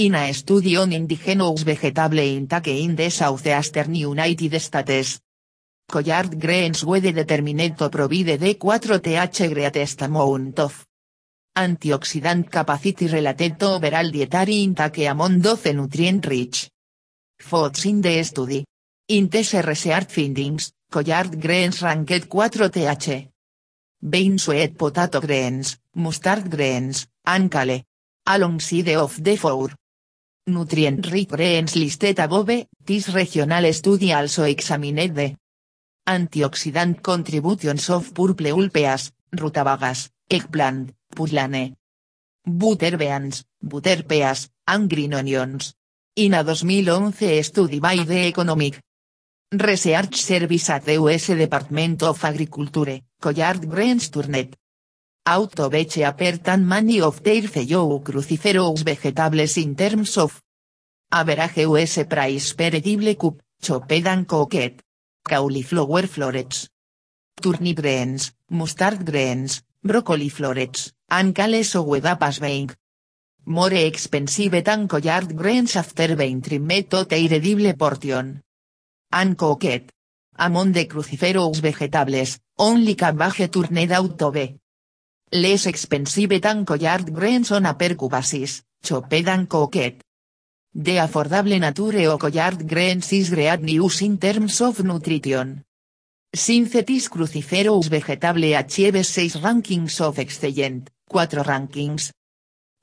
In a study on indigenous vegetable intake in the Southeastern United States. Collard greens were determined to provide D4TH greatest amount of antioxidant capacity related to overall dietary intake among those nutrient-rich foods in the study. In research findings, collard greens ranked 4TH. Bean sweet potato greens, mustard greens, and kale. Alongside of the four nutrient-rich greens listed above, this regional study also examined the antioxidant contributions of purple ulpeas, rutabagas, eggplant, putlane, butterbeans, butterpeas, and green onions. In a 2011 study by the Economic Research Service at the US Department of Agriculture, Collard Greens Turnet. Out of which appeared many of their fellow cruciferous vegetables in terms of average US price per edible cup, chopped and cooked. Cauliflower florets. Turnip greens, mustard greens, broccoli florets, and kale so wedapas being. More expensive than collard greens after being trimmed to their edible portion. And cooked. Among the cruciferous vegetables, only cabbage turned out to be less expensive than collard greens on a per basis, chopped and cooked. The affordable nature of collard greens is great news in terms of nutrition. Synthetis cruciferous vegetable achieves 6 rankings of excellent, 4 rankings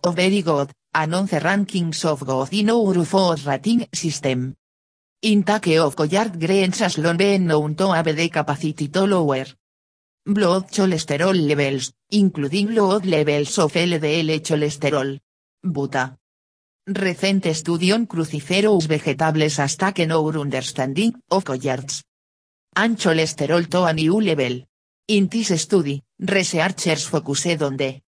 of very good, and 11 rankings of good in our food rating system. Intake of collard greens has long known to have the capacity to lower blood cholesterol levels, including blood levels of LDL cholesterol. Buta. Recent study on cruciferous vegetables hasta que our understanding of collards. And cholesterol to a new level. In this study, researchers focused on the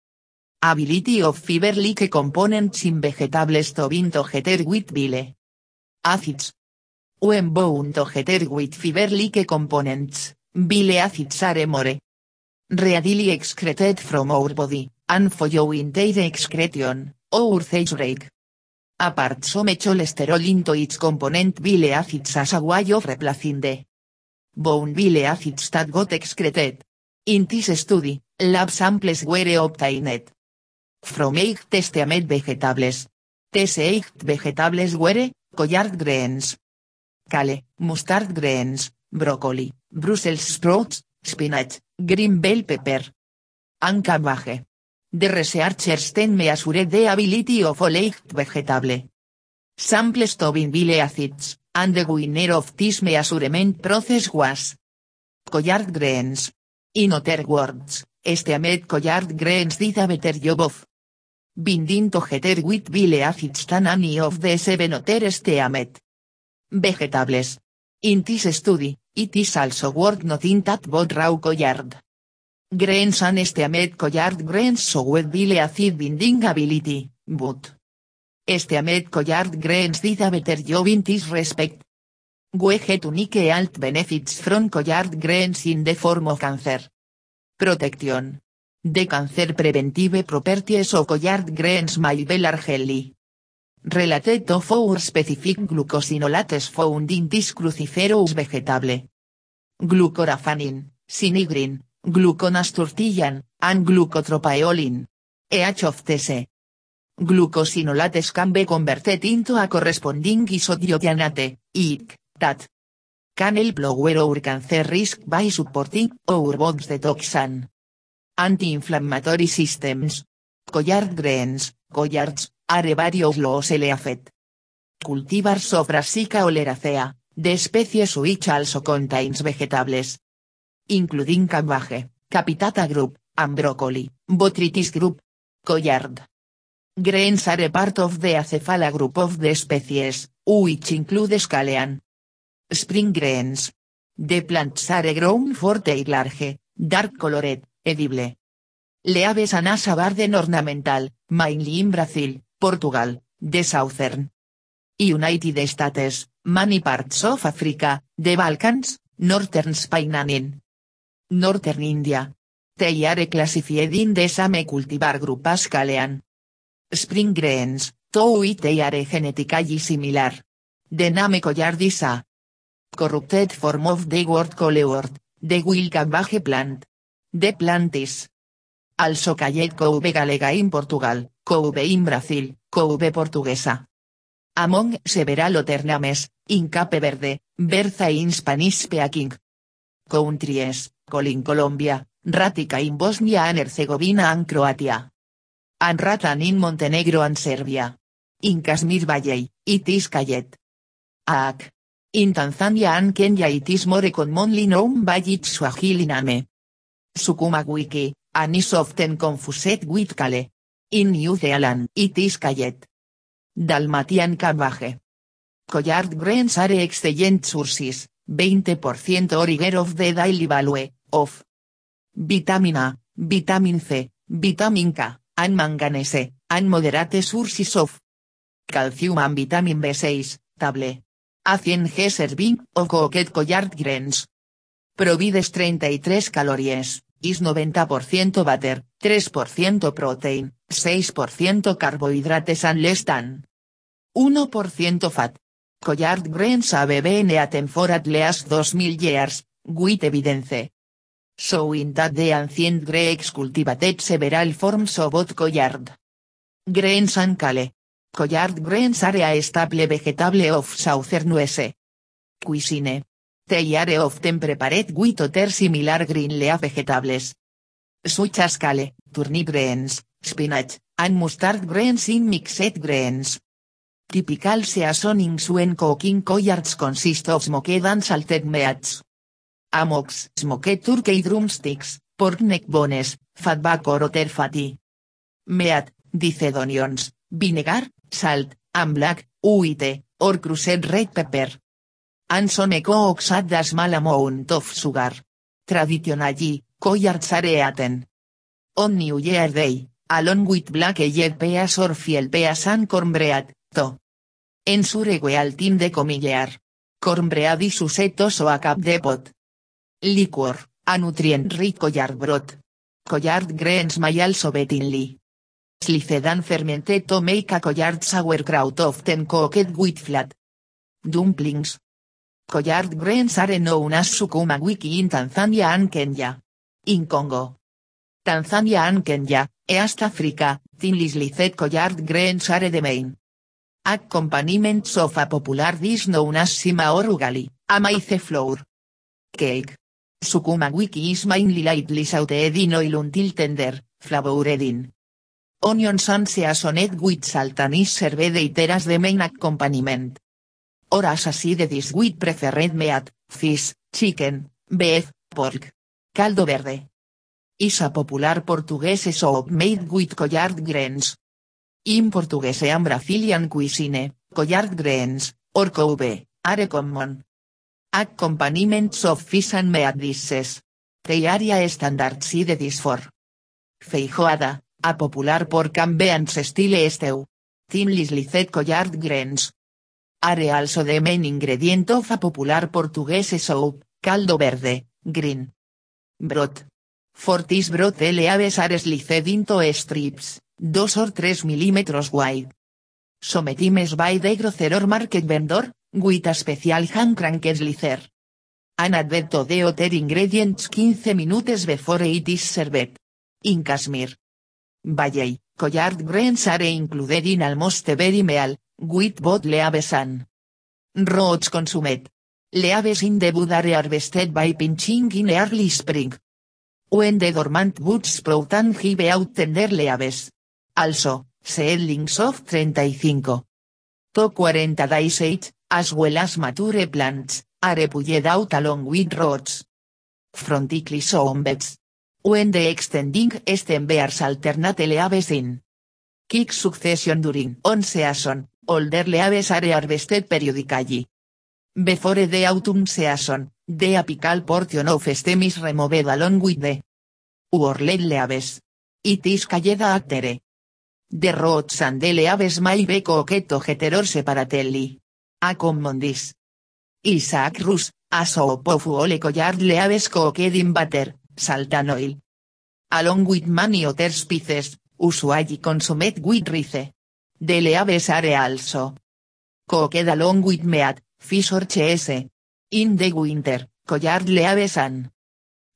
ability of fiber-like components in vegetables to bind together with bile acids. When bound together with fiber-like components, bile acids are more readily excreted from our body, and follow in their excretion, our cells break apart some cholesterol into its component bile acids as a way of replacing the bone bile acids that got excreted. In this study, lab samples were obtained from eight testamed vegetables. These eight vegetables were, collard greens, kale, mustard greens, broccoli, Brussels sprouts, spinach, green bell pepper, and cabbage. The researchers then measured the ability of eight vegetable samples to bile acids, and the winner of this measurement process was collard greens. In other words, esteamed collard greens did a better job of binding together with bile acids than any of the seven other esteamed vegetables. In this study, it is also worth noting that both raw collard greens and esteamed collard greens so with bile acid binding ability, but esteamed collard greens did a better job in this respect. We get unique health benefits from collard greens in the form of cancer protection. The cancer preventive properties of collard greens may be largely related to four specific glucosinolates found in this cruciferous vegetable. Glucoraphanin, sinigrin, gluconasturtillan, and glucotropaeolin. EH of TC. Glucosinolates can be converted into a corresponding isothiocyanate, IC, that can help lower our cancer risk by supporting our body's detoxan anti-inflammatory systems. Collard greens, collards, are various los eleafet. Cultivars of Brassica oleracea, the species which also contains vegetables. Including cabbage, capitata group, and botrytis group. Collard. Greens are part of the acephala group of the species, which include scalean. Spring greens. The plants are grown for their large, dark colored, edible. Leaves an asa barden ornamental, mainly in Brazil, Portugal, the Southern United States, many parts of Africa, the Balkans, Northern Spain and in Northern India. They are classified in same cultivar group as Calean. Spring greens, tou ite are genetically similar. The name collar is a corrupted form of the word coleword, the will cabbage plant. The plant is also called couve galega in Portugal, couve in Brasil, couve portuguesa. Among several other names, in Verde, Berza in Spanish speaking countries, Colin Colombia, Ratica in Bosnia and Herzegovina and Croatia. And Ratan in Montenegro and Serbia. In Kashmir Valley, it is Kayet. Ak. In Tanzania and Kenya it more commonly known by its. Sukuma wiki, and is often confused with. In New Zealand it is Kayet. Dalmatian Cabbage. Collard greens are excellent sources, 20% origger of the daily value, of vitamina, vitamin C, vitamin K, and manganese, and moderate sources of calcium and vitamin B6, table. A 100 g serving of cooked collard greens. Provides 33 calories, is 90% butter, 3% protein, 6% carbohidrates and less than 1% fat. Collard greens have been eaten for at least 2000 years, with evidence. Showing that the ancient Greeks cultivated several forms of both collard greens and kale. Collard greens are a staple vegetable of southern US cuisine. They are often prepared with other similar green leaf vegetables. Such as kale, turnip greens, spinach, and mustard greens in mixed greens. Typical seasonings when cooking collards consist of smoked and salted meats. Amox, smoked turkey drumsticks, pork neck bones, fatback or other fatty meat, diced onions, vinegar, salt, and black, uite, or crushed red pepper. And some cooks add a small amount of sugar. Traditionally, collards are eaten on New Year Day, along with black eyed peas or peas and cornbread, to ensure al team de comillear. Cornbread susetos o a cap de pot. Liquor, a nutrient rich collard broth. Collard greens may also be thinly sliced fermented to make a collard sauerkraut often cooked with flat dumplings. Collard greens are known as sukuma wiki in Tanzania and Kenya. In Congo. Tanzania and Kenya, East Africa, thinly sliced collard greens are the main accompaniments of a popular dish known as sima or ugali, a flour cake. Sukuma wiki is mainly lightly sauteed in oil until tender, flavored in onions and seasoned with salt and is served the main accompaniment. Or as a side dish preferred meat, fish, chicken, beef, pork. Caldo verde. Is a popular Portuguese soup made with collard greens. In Portuguese and Brazilian cuisine, collard greens, or couve, are common. Accompaniments of fish and meat dishes. They are for feijoada, a popular pork and beans style stew. Thinly sliced collard greens. Are also the main ingredient of a popular Portuguese soup, caldo verde, green. Broth. For this broth the leaves are sliced into strips, 2 or 3 mm wide. Sometimes by the grocer or market vendor, with a special hand cranked slicer. An added to the other ingredients 15 minutes before it is served. In Kashmir. Valley, collard greens are included in almost every meal, with both leaves and roots consumed. Leaves in the wood are harvested by pinching in early spring. When the dormant woods sprout and give out tender leaves. Also, seedlings of 35 to 40 days age, as well as mature plants, are pulled out along with roots. Frontically on beds. When the extending stem alternate leaves in kick succession during on season, older leaves are harvested periodically. Before the autumn season, the apical portion of stem is removed along with the worled leaves. It is called actere. The roots and the leaves may be cooked together separately. A common. Isaac Rus, a soup of whole collard leaves cooked in butter, salt and oil. Along with many other spices, usually consumed with rice. leaves are also. Cooked along with meat, fish or cheese. In the winter, collard leaves and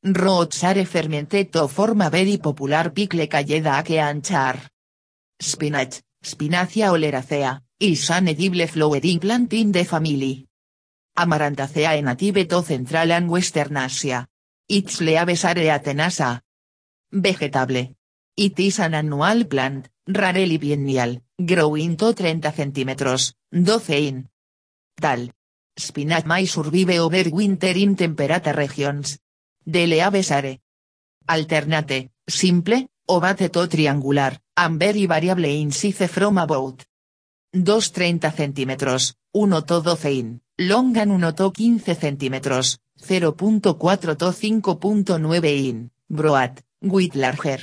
roots are fermented to form a very popular pickle called ake and char. Spinach, Spinacia oleracea, is an edible flowering plant in the family. Amarantacea native to Central and Western Asia. Its leaves are atenasa. Vegetable. It is an annual plant, rarely biennial, growing to 30 cm, 12 in. Tal. Spinach may survive over winter in temperate regions. De leaves are. Alternate, simple, ovate to triangular, and very variable in size from about 2,30 cm, 1 to 12 in, long and 1 to 15 cm, 0.4 to 5.9 in, broad, with larger.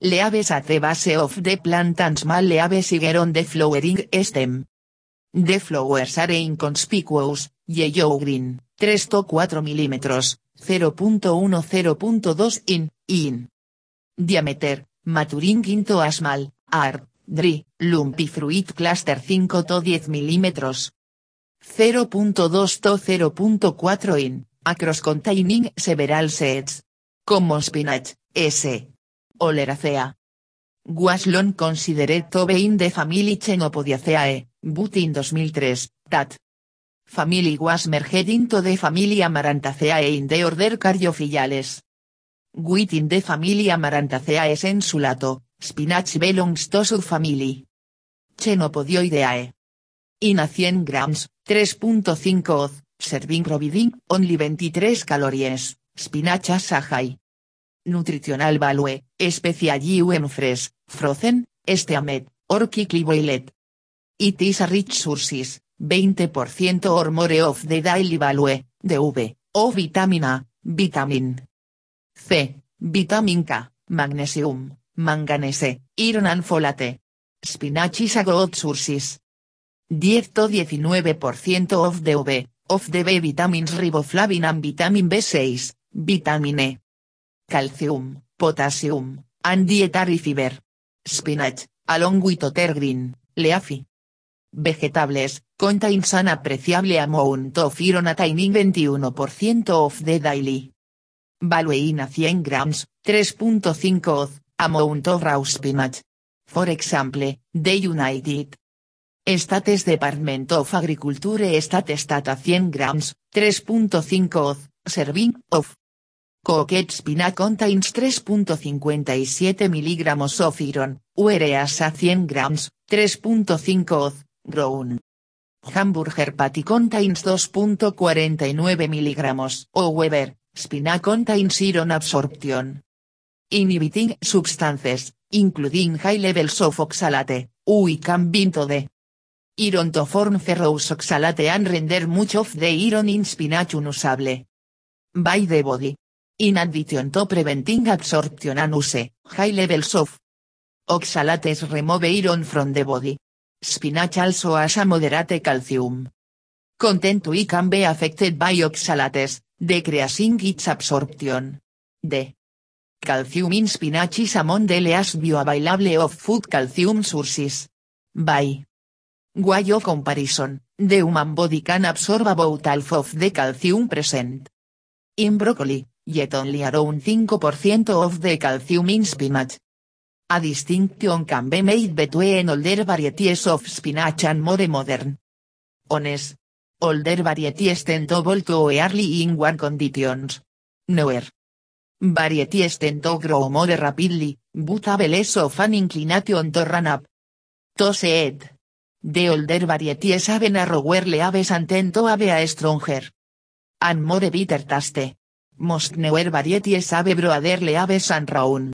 Leaves at the base of the plant and small leaves higher on the flowering stem. The flowers are inconspicuous, yellow-green, 3 to 4 mm, 0.1-0.2 in, in. Diameter, maturing into a small, hard, dry, lumpy fruit cluster 5 to 10 mm. 0.2 to 0.4 in, across containing several seeds. Common spinach, S. Oleracea. Was long considered to be in the family Chenopodiaceae, but in 2003, that family was merged into the family Amarantaceae in the order Caryophiliales. Within the family Amarantaceae sensulato, spinach belongs to subfamily Chenopodioideae. In a 100 grams, 3.5 oz, serving providing only 23 calories, spinach as a high nutritional value, especially when fresh, frozen, steamed, or quickly boiled. It is a rich sources, 20% or more of the daily value, DV, o vitamin A, vitamin C, vitamin K, magnesium, manganese, iron and folate. Spinach is a good sources. 10 to 19% of the V, of the B vitamins riboflavin and vitamin B6, vitamin E calcium, potassium, and dietary fiber. Spinach, along with other green, leafy vegetables, contains an appreciable amount of iron attaining 21% of the daily value in a 100 grams, 3.5 oz, amount of raw spinach. For example, the United States Department of Agriculture State Stat a 100 grams, 3.5 oz, serving of Coquette spinach contains 3.57 mg of iron, whereas a 100 grams, 3.5 oz, grown. Hamburger patty contains 2.49 mg. However, spinach contains iron absorption. Inhibiting substances, including high levels of oxalate, we can iron to form ferrous oxalate and render much of the iron in spinach unusable by the body. In addition to preventing absorption and use, high levels of oxalates remove iron from the body. Spinach also has a moderate calcium content we can be affected by oxalates, decreasing its absorption. The calcium in spinach is among the least bioavailable of food calcium sources. By way of comparison, the human body can absorb about half of the calcium present in broccoli, yet only around 5% of the calcium in spinach. A distinction can be made between older varieties of spinach and more modern ones. Older varieties tend to to early in one conditions. Newer varieties tend to grow more rapidly, but have less of an inclination to run up. To said. The older varieties have narrower leaves and tend to have a stronger and more bitter taste. Most newer varieties have broader leaves and round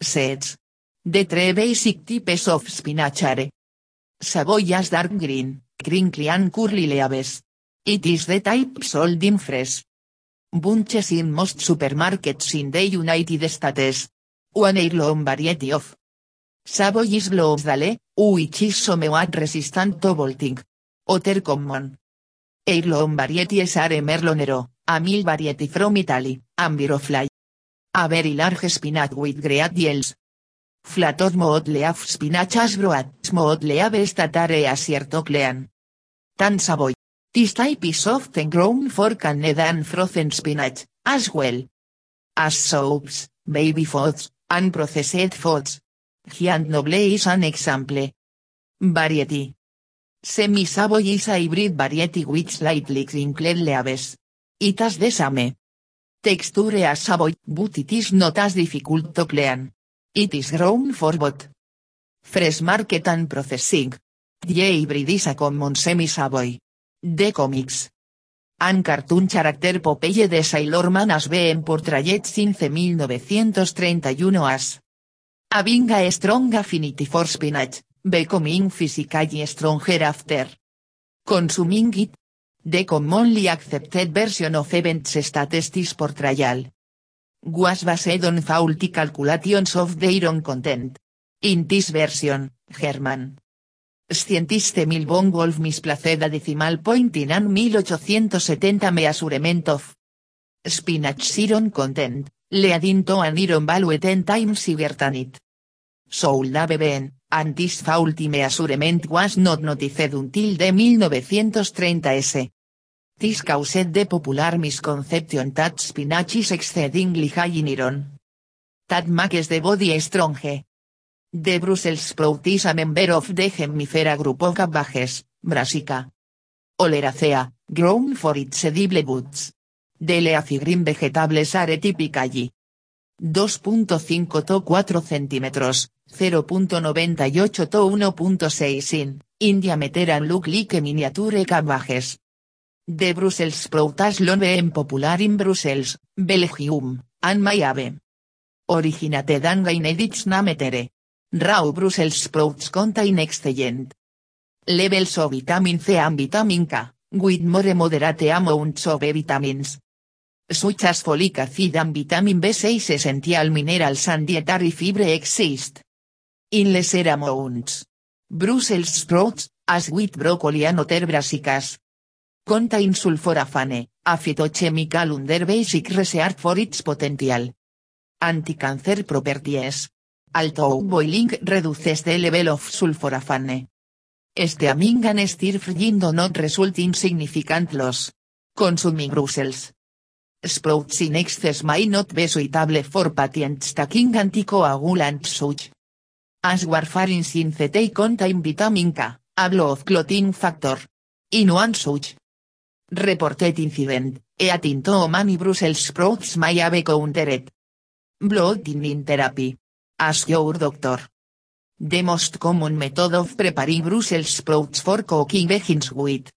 seeds. The three basic types of spinach are Savoyas dark green, crinkly and curly leaves. It is the type sold in fresh bunches in most supermarkets in the United States. One heirloom variety of Savoy is Bloomsdale, which is somewhat resistant to bolting. Other common heirloom varieties are Merlonero, a mill variety from Italy, and A very large spinach with great yields. Flator mood leaf spinachas broats mood leave statare asiertoclean. Tan savoy. This type is often grown for canned and frozen spinach, as well. As soups, baby foods, and processed foods. Giant noble is an example. Variety. Semi-savoy is a hybrid variety which slightly crinkled leaves. It has the same texture as savoy, but it is not as difficult to clean. It is grown for both fresh market and processing. The hybrid is a common semi-savoy. The comics. An cartoon character Popeye de Sailor Man has been portrayed since 1931 as having a strong affinity for spinach, becoming physically stronger after consuming it. The commonly accepted version of events statistics portrayal was based on faulty calculations of the iron content. In this version, Herman Scientist Milbon Wolf misplaced a decimal point in an 1870 measurement of spinach iron content, leading to an iron value 10 times than it. Soul have been, and this faulty measurement was not noticed until the 1930s. This caused the popular misconception that spinach is exceedingly high in iron. That makes the body strong. The Brussels sprout is a member of the Gemifera group of cabbages, Brassica. Oleracea, grown for its edible buds. The leafy green vegetables are typically 2.5 to 4 centímetros, 0.98 to 1.6 in, in diameter and look like miniature cabbages. The Brussels sprout has long been popular in Brussels, Belgium, and Mayave. Originated and gained its name tere. Raw Brussels sprouts contain excellent levels of vitamin C and vitamin K, with more moderate amounts of vitamins. Such as folic acid and vitamin B6 essential minerals and dietary fiber exist. In lesser amounts. Brussels sprouts, as with broccoli and other brassicas. Contain sulforafane, a phytochemical under basic research for its potential anti-cancer properties. Although boiling reduces the level of sulforafane. Este aming and stir frying do not result in significant loss. Consuming Brussels sprouts in excess may not be suitable for patients taking anticoagulants such as warfarin they contain vitamin K, a blood clotting factor. In one such reported incident, eating too many Brussels sprouts may have countered blood thinning therapy. Ask your doctor. The most common method of preparing Brussels sprouts for cooking begins with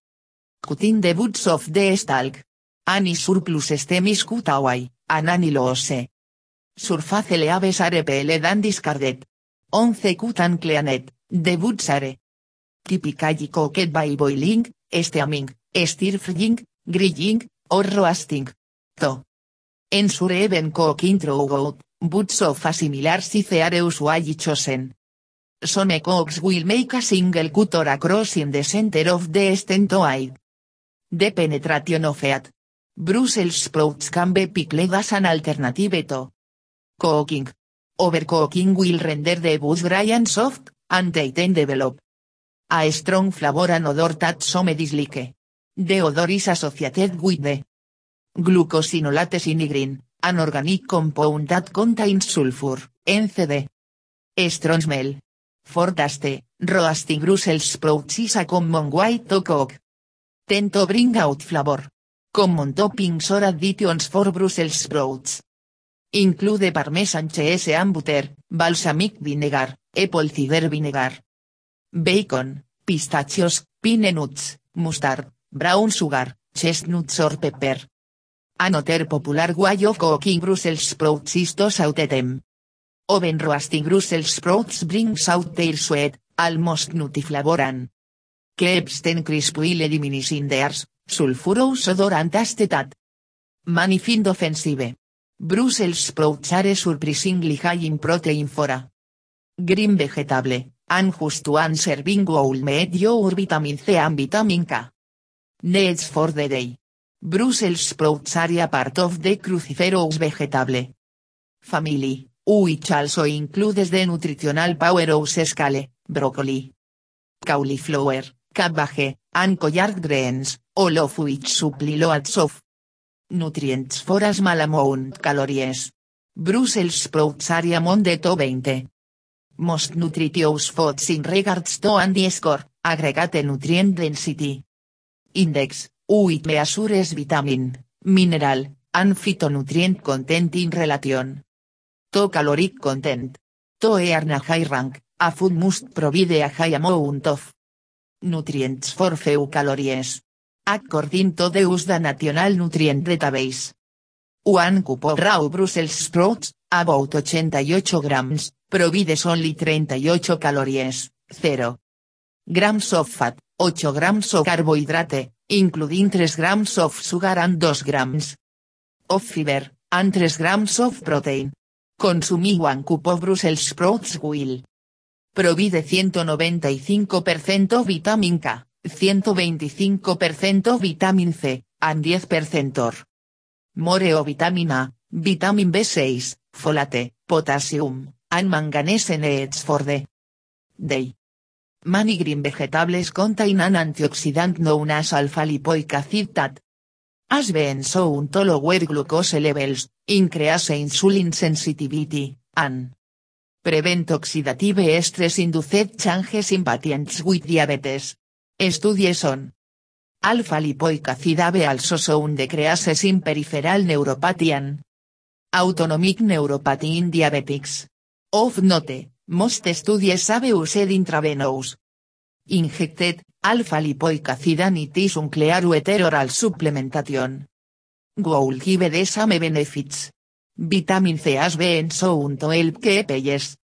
cutting the buds of the stalk. Ani surplus estemis cut away, an ani loose. Surface leaves are peeled and discarded. Once cut and cleaned, the buds are typically cooked by boiling, steaming, stir frying, grilling, or roasting. To ensure even cooking throughout, buds of a similar size are usually chosen. Some cooks will make a single cut or a cross in the center of the stem to aid the penetration of fat. Brussels sprouts can be pickled as an alternative to cooking. Overcooking will render the buds dry and soft, and they develop a strong flavor and odor that some dislike. The odor is associated with the glucosinolates inigrin, an organic compound that contains sulfur, NCD. Strong smell. For taste, roasting Brussels sprouts is a common way to cook. Tend to bring out flavor. Common toppings or additions for Brussels sprouts. Include parmesan cheese and butter, balsamic vinegar, apple cider vinegar, bacon, pistachios, pine nuts, mustard, brown sugar, chestnuts or pepper. Another popular way of cooking Brussels sprouts is to saute them. Oven roasting Brussels sprouts brings out their sweet, almost nutty flavor and keeps them crisp while diminishing theirs sulfurous odor and taste that many find offensive. Brussels sprouts are surprisingly high in protein for a green vegetable, and just one serving will make your vitamin C and vitamin K. Needs for the day. Brussels sprouts are part of the cruciferous vegetable. Family, which also includes the nutritional powerhouse scale, broccoli, cauliflower, cabbage, and collard greens, all of which nutrients for a amount calories. Brussels sprouts are among the top 20 most nutritious foods in regards to and score, aggregate nutrient density index, which measures vitamin, mineral, and phytonutrient content in relation to caloric content. To earn a high rank, a food must provide a high amount of nutrients for few calories. According to the USDA National Nutrient Database. One cup of raw Brussels sprouts, about 88 grams, provides only 38 calories, 0 grams of fat, 8 grams of carbohydrate, including 3 grams of sugar and 2 grams of fiber, and 3 grams of protein. Consuming one cup of Brussels sprouts will provide 195% vitamin K, 125% vitamin C, and 10% more o vitamina, vitamin B6, folate, potassium, and manganese needs for the day. Many green vegetables contain an antioxidant known as alpha-lipoic acid that has been shown to lower glucose levels, increase insulin sensitivity, and prevent oxidative stress-induced changes in patients with diabetes. Studies on alpha-lipoic acid have also shown decreases in peripheral neuropathy autonomic neuropathy in diabetics. Of note, most studies have used intravenous injected alpha-lipoic acid and unclear oral supplementation will give same benefits. Vitamin C has been shown to help keep yes.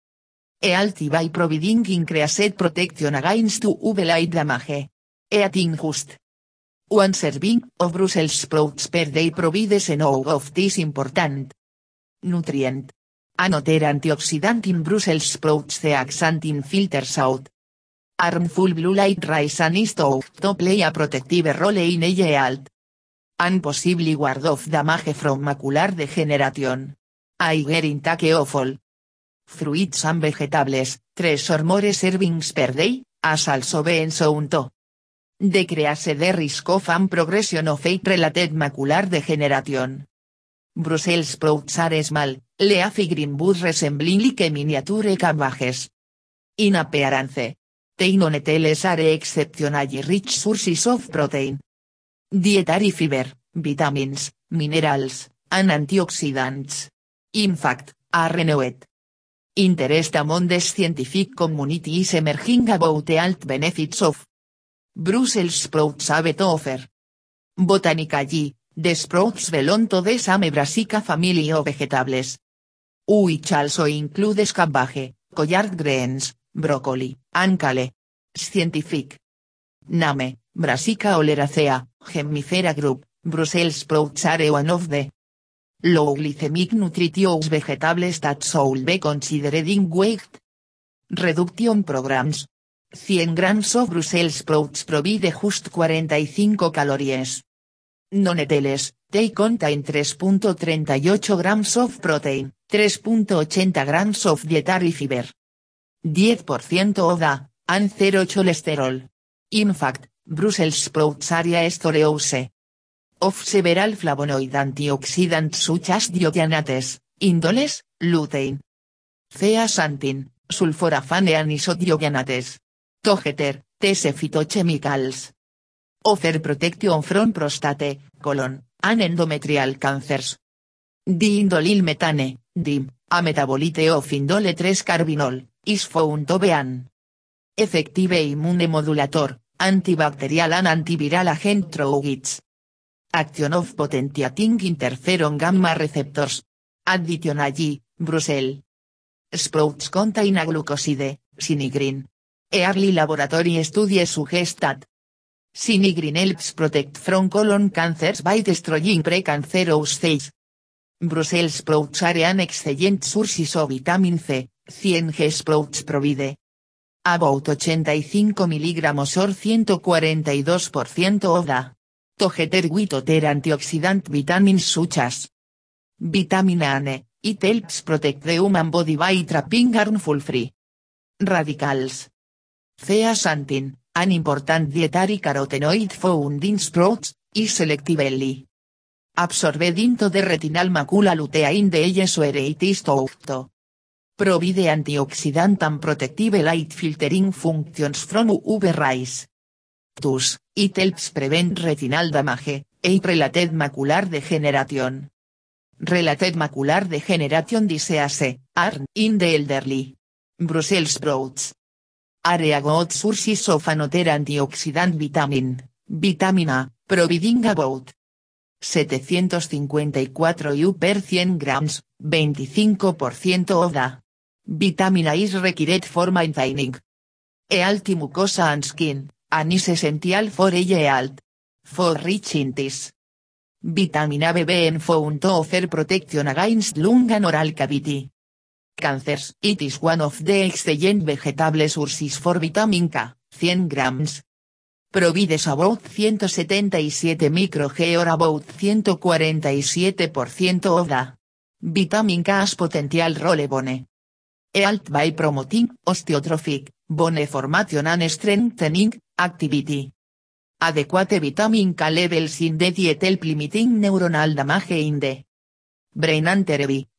E healthy by providing increased protection against UV light damage. Eating just one serving of Brussels sprouts per day provides enough of this important nutrient. Another antioxidant in Brussels sprouts the axanthin filters out harmful blue light rays and is to play a protective role in age alt. And possibly ward off damage from macular degeneration. Higher intake of all fruits and vegetables, 3 or more servings per day, as also been shown to decrease the risk of and progression of age-related macular degeneration. Brussels sprouts are small, leafy green buds resembling like miniature cabbages. In appearance, they non-teles are exceptionally rich sources of protein, dietary fiber, vitamins, minerals, and antioxidants. In fact, are renewed. Interest among the scientific community is emerging about the health benefits of Brussels sprouts have to offer. Botanically, the sprouts belong to the same brassica family of vegetables. Which also includes cabbage, collard greens, broccoli, and kale. Scientific. Name, Brassica oleracea, Gemmifera group, Brussels sprouts are one of the low glycemic nutritious vegetables that should be considered in weight reduction programs. 100 grams of Brussels sprouts provide just 45 calories. Noneteles, they contain 3.38 grams of protein, 3.80 grams of dietary fiber. 10% ODA, and 0 cholesterol. In fact, Brussels sprouts are storehouse of several flavonoid antioxidants such as dioxyanates, indoles, lutein, zeaxanthin, sulforafane and isodioxyanates. Togeter, TS phytochemicals. Offer protection from prostate, colon, and endometrial cancers. Diindolil metane, DIM, a metabolite of indole 3 carbinol, is found to be an effective immunomodulator, antibacterial and antiviral agent through action of potentiating interferon gamma receptors. Additionally, Brussels sprouts contain a glucoside, sinigrin. Early laboratory studies suggest that sinigrin helps protect from colon cancers by destroying precancerous cells. Brussels sprouts are an excellent source of vitamin C, 100 G sprouts provide about 85 mg or 142% of the togeter with other antioxidant vitamins such as vitamin A, It helps protect the human body by trapping harmful free radicals. Zeaxanthin, an important dietary carotenoid found in sprouts, is selectively absorbed into the retinal macula lutein de elles where it is Provide antioxidant and protective light filtering functions from UV rays. Thus, it helps prevent retinal damage, e related macular degeneration. Related macular degeneration disease, are, in the elderly. Brussels sprouts. Area good of another antioxidant vitamin, vitamina, providing about 754 U per 100 grams, 25% of the vitamina is required for maintaining healthy mucosa and skin, and is essential for age health. For rich in this. Vitamina B and found to offer protection against lung and oral cavity. Cancers. It is one of the excellent vegetable sources for vitamin K, 100 grams. Provides about 177 microG or about 147% of the vitamin K's potential role bone. Health by promoting osteotrophic, bone formation and strengthening, activity. Adequate vitamin K levels in the diet help limiting neuronal damage in the brain and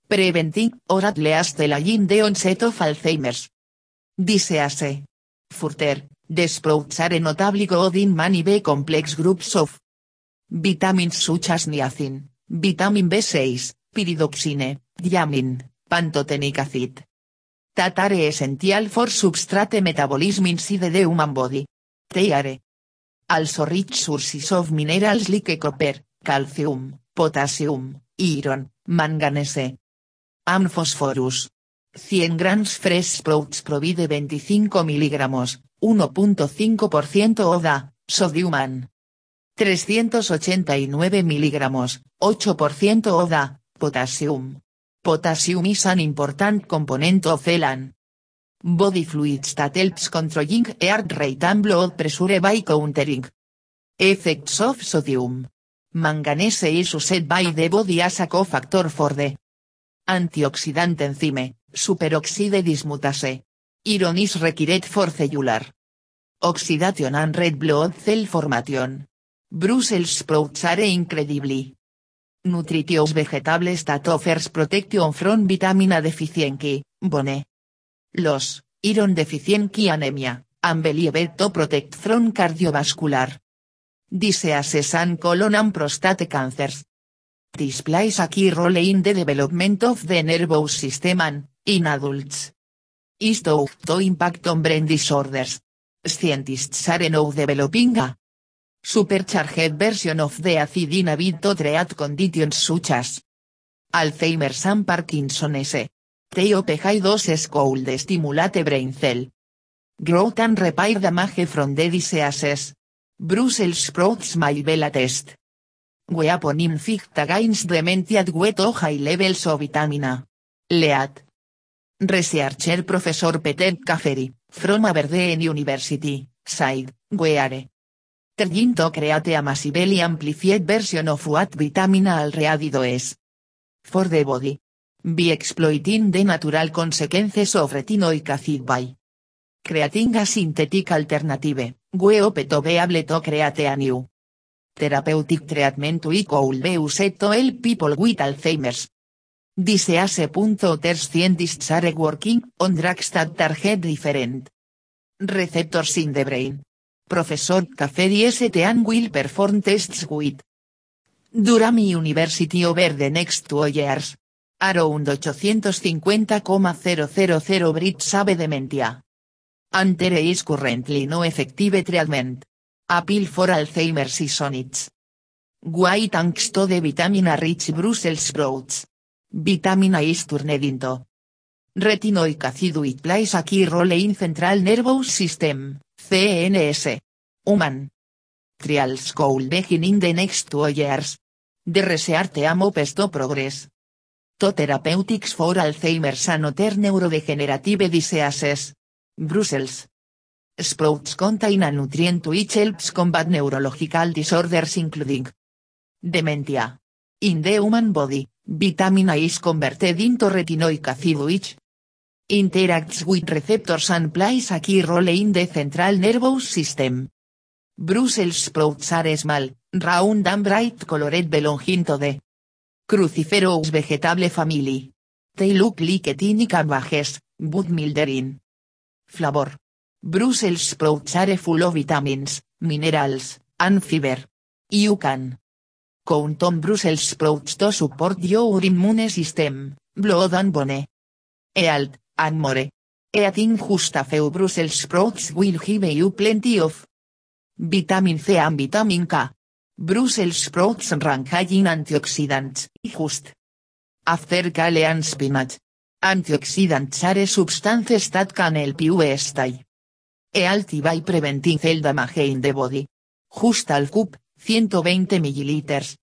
preventing or at least delaying the onset of Alzheimer's. Disease. Further, the sprouts are notably in many B complex groups of vitamins such as niacin, vitamin B6, pyridoxine, thiamine, pantothenic acid. That are essential for substrate metabolism inside the human body. They also rich sources of minerals like copper, calcium, potassium, iron, manganese, phosphorus. 100 grams fresh sprouts provide 25 miligramos, 1.5% ODA, sodium 389 miligramos, 8% ODA, potassium. Potassium is an important component of elan. Body fluids that helps controlling heart rate and blood pressure by countering effects of sodium. Manganese is used by the body as a cofactor for the Antioxidant enzyme, superoxide dismutase. Iron is required for cellular oxidation and red blood cell formation. Brussels sprouts are incredibly nutritious vegetables that offers protection from vitamina deficiency, bone. Los, iron deficiency anemia, and believed to protect from cardiovascular diseases and colon and prostate cancers displays a key role in the development of the nervous system and, in adults. Is to impact on brain disorders. Scientists are now developing a supercharged version of the acid in a bit to treat conditions such as Alzheimer's and Parkinson's. TOP high doses could stimulate brain cell growth and repair damage from the diseases. Brussels sprouts my bella test. Weapon infect against dementia with high levels of vitamina. Lead. Researcher Professor Peter Caffery, from Aberdeen University, said, weare. Trying to create a massively amplified version of what vitamina already does. For the body. By exploiting the natural consequences of retinoic acid by creating a synthetic alternative, we hope to be to create a new Therapeutic treatment we could be to help people with Alzheimer's. Disease.others scientists are working on drugs that target different receptors in the brain. Professor Caffery St. will perform tests with Durham University over the next two years. Around 850,000 Brits have dementia. And there is currently no effective treatment. Appeal for Alzheimer's is on its Why thanks to the vitamina rich Brussels sprouts. Vitamina is turned into retinoic acid it plays a key role in central nervous system, CNS. Human trials could begin in the next two years. The research am to progress. To therapeutics for Alzheimer's and other neurodegenerative diseases. Brussels. Sprouts contain a nutrient which helps combat neurological disorders including dementia. In the human body, Vitamin A is converted into retinoic acid which interacts with receptors and plays a key role in the central nervous system. Brussels sprouts are small, round and bright colored belonging to the cruciferous vegetable family. They look like tiny cabbages, but flavor. Brussels sprouts are full of vitamins, minerals, and fiber. You can count on Brussels sprouts to support your immune system, blood and bone health, and more. Eating just a few Brussels sprouts will give you plenty of vitamin C and vitamin K. Brussels sprouts rank high antioxidants, just after kale and. Antioxidants are substances that can help you stay healthy by preventing cell damage in the body. Just al cup, 120 milliliters.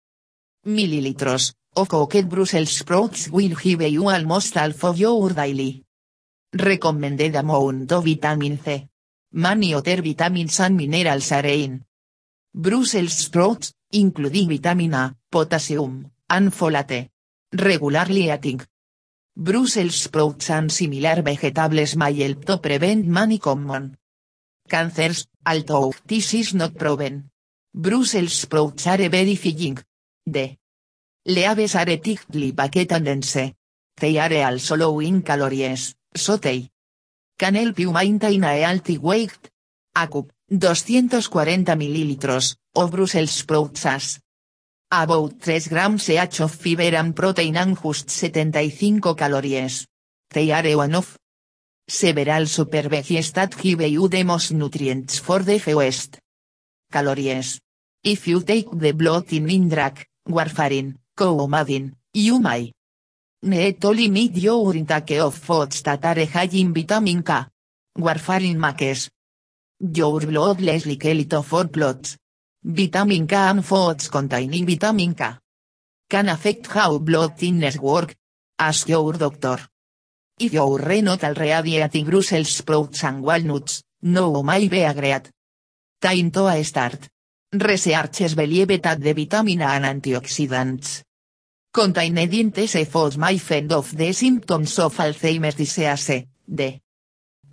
Mililitros, of cooked Brussels sprouts will give you almost half of your daily recommended amount of vitamin C. Many other vitamins and minerals are in Brussels sprouts, including vitamin A, potassium, and folate. Regularly eating Brussels sprouts and similar vegetables may help to prevent many common cancers, although this is not proven. Brussels sprouts are very filling. Leaves are thickly packed and. They are also low in calories, so they can help you maintain a healthy weight. A cup, 240 mililitros, of Brussels sprouts about 3 grams each of fiber and protein and just 75 calories. They are one of several super that give you the most nutrients for the fewest calories. If you take the blood in Indrak, warfarin, coumadin, you may need only meet your intake of foods that are high in vitamin K. Warfarin makes your blood less for clots. Vitamin K and foods containing vitamin K can affect how blood thinners work. Ask your doctor. If you're not already eating Brussels sprouts and walnuts, no may be a time to a start. Researches believe that the vitamin A and antioxidants contained in these foods may fend off the symptoms of Alzheimer's disease, the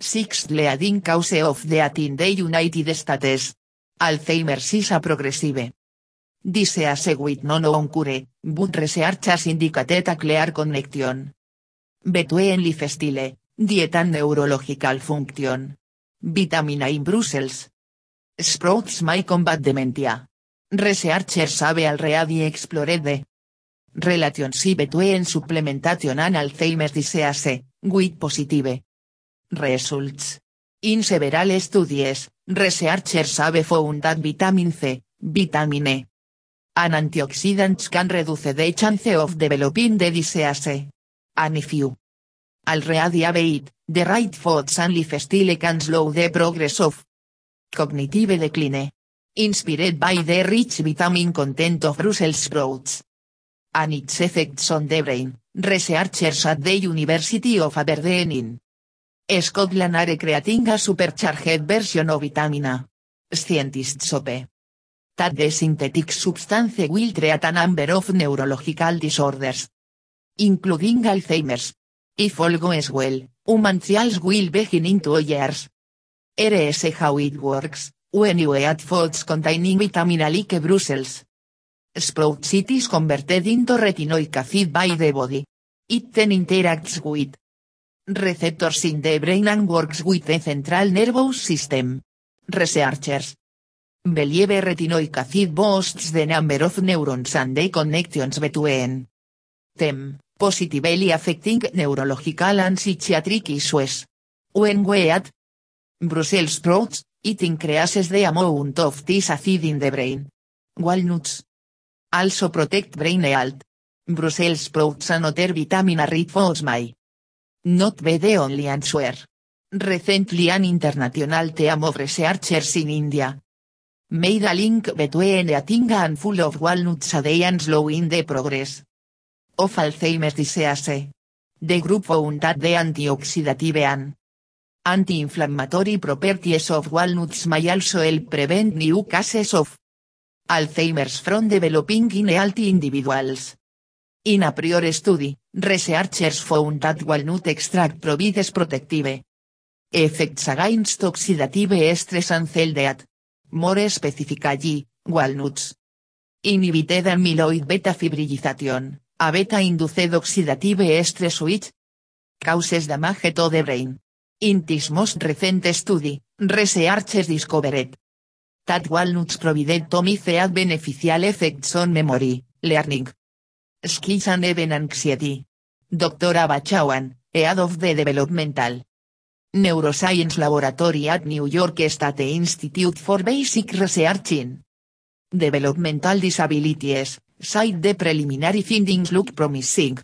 sixth leading cause of death in the United States. Alzheimer's is a progressive disease with no known cure, but research has indicated a clear connection between lifestyle, diet and neurological function. Vitamin A in Brussels. Sprouts may combat dementia. Researchers have already explored the relationship between supplementation and Alzheimer's disease, with positive results. In several studies, researchers have found that vitamin C, vitamin E, and antioxidants can reduce the chance of developing the disease. And if you already have it, the right foods and lifestyle can slow the progress of cognitive decline. Inspired by the rich vitamin content of Brussels sprouts. And its effects on the brain, researchers at the University of Aberdeen Scotland are creating a supercharged version of vitamin A. Scientists hope that the synthetic substance will treat a number of neurological disorders, including Alzheimer's. If all goes well, human will begin in two years. RS how it works, when you eat foods containing vitamin A like Brussels sprouts it is converted into retinoic acid by the body. It then interacts with receptors in the brain and works with the central nervous system. Researchers believe retinoic acid boosts the number of neurons and the connections between them, positively affecting neurological and psychiatric issues. When we eat Brussels sprouts, it increases the amount of this acid in the brain. Walnuts also protect brain health. Brussels sprouts and other vitamin rich foods may not be the only answer. Recently an international team of researchers in India made a link between eating and full of walnuts a day and slowing the progress of Alzheimer's disease. The group found that the antioxidative and anti-inflammatory properties of walnuts may also help prevent new cases of Alzheimer's from developing in healthy individuals. In a priori study, researchers found that walnut extract provides protective. Effects against oxidative stress and cell death. More specifically, walnuts inhibited amyloid beta fibrillization, a beta-induced oxidative stress which causes damage to the brain. In this most recent study, researchers discovered that walnuts provide to have beneficial effects on memory, learning, even anxiety. Dr. Abachawan, head of the Developmental Neuroscience Laboratory at New York State Institute for Basic Research in Developmental Disabilities, said the preliminary findings look promising.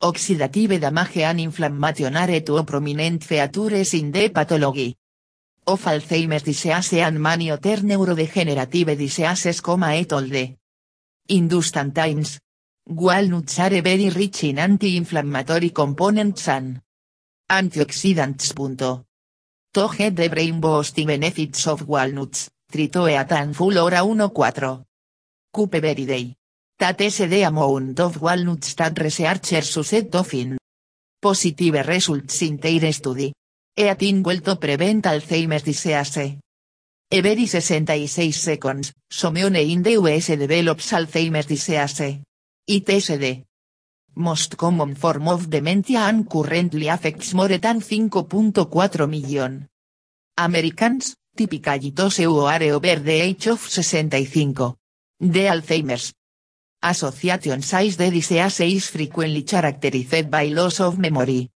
Oxidative damage and inflammation are two prominent features in the pathology of Alzheimer's disease and many other neurodegenerative diseases, et al. Industant times. Walnuts are very rich in anti-inflammatory components and antioxidants. To get the brain boosting benefits of walnuts, tritoeat and full ora 1-4. Coupe very day. That is the amount of walnuts that researchers used to find positive results in their study. Eating well to prevent Alzheimer's disease. Every 66 seconds, someone in the US develops Alzheimer's disease. ITSD. Most common form of dementia and currently affects more than 5.4 million. Americans, typically those who are over the age of 65. The Alzheimer's Association says the disease is frequently characterized by loss of memory.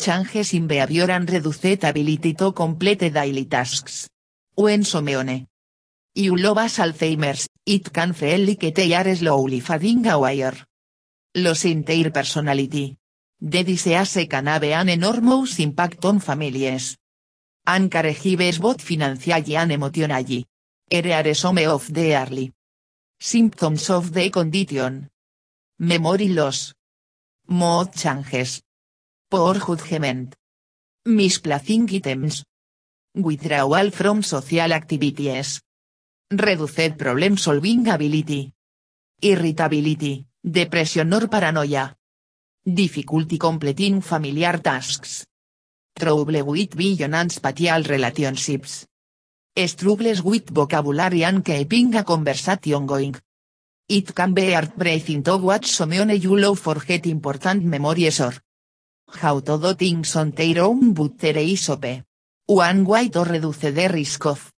Changes in behavior and reduced ability to complete daily tasks. When someone you Alzheimer's, it can feel like they are slowly fading away. Los their personality. The disease can have an enormous impact on families. And caregivers both financially and emotionally. Here are some of the early symptoms of the condition. Memory loss. Mood changes. Poor judgment. Misplacing items. Withdrawal from social activities. Reduced problem solving ability. Irritability, depression or paranoia. Difficulty completing familiar tasks. Trouble with vision and spatial relationships. Struggles with vocabulary and keeping a conversation going. It can be heartbreaking to watch someone you love forget important memories or how to do things on their own but there is One way to reduce the risk of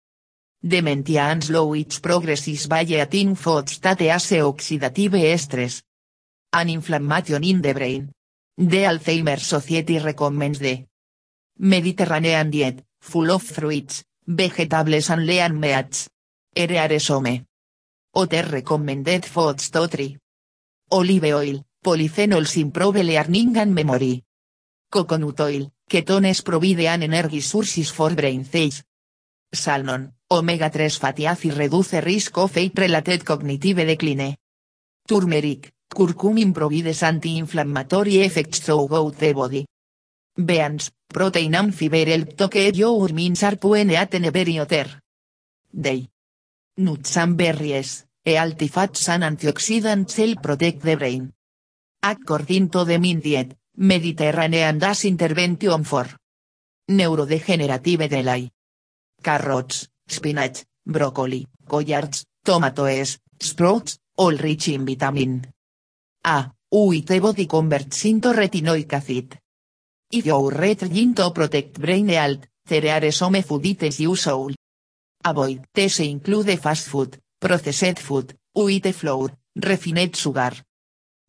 dementia and slow its progress is by cause oxidative stress and inflammation in the brain. The Alzheimer's Society recommends the Mediterranean diet, full of fruits, vegetables and lean meats. Some other recommended foods to. Olive oil, polyphenols improve learning and memory. Coconut oil, ketones provide an energy sources for brain cells. Salmon, omega-3 fatty acid reduce risk of age-related cognitive decline. Turmeric, curcumin provides anti-inflammatory effects throughout the body. Beans, protein and fiber help to keep your minds sharp when day. Nuts and berries, healthy fats and antioxidants help protect the brain. According to the Mind Diet, Mediterranean Das Intervention for Neurodegenerative Delay. Carrots, spinach, broccoli, collards, tomatoes, sprouts, all rich in vitamin A, with body converts into retinoic acid. If you read to protect brain health, there are some food you should avoid. These include fast food, processed food, white flour, refined sugar,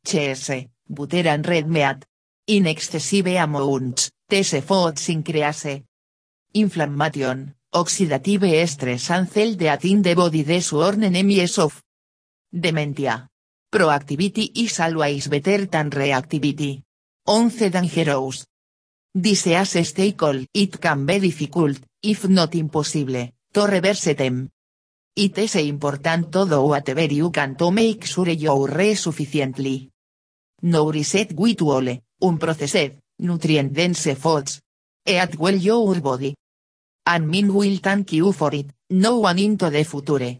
cheese, butter and red meat, in excessive amounts, these foods increase inflammation, oxidative stress and cell death in the body sworn enemies of dementia. Proactivity is always better than reactivity. 11 dangerous. Disease stay cold. It can be difficult, if not impossible, to reverse them. It is important to do whatever you can to make sure you rest sufficiently. Nourished with all, unprocessed, nutrient-dense foods. Eat well your body. And min will thank you for it, no one into the future.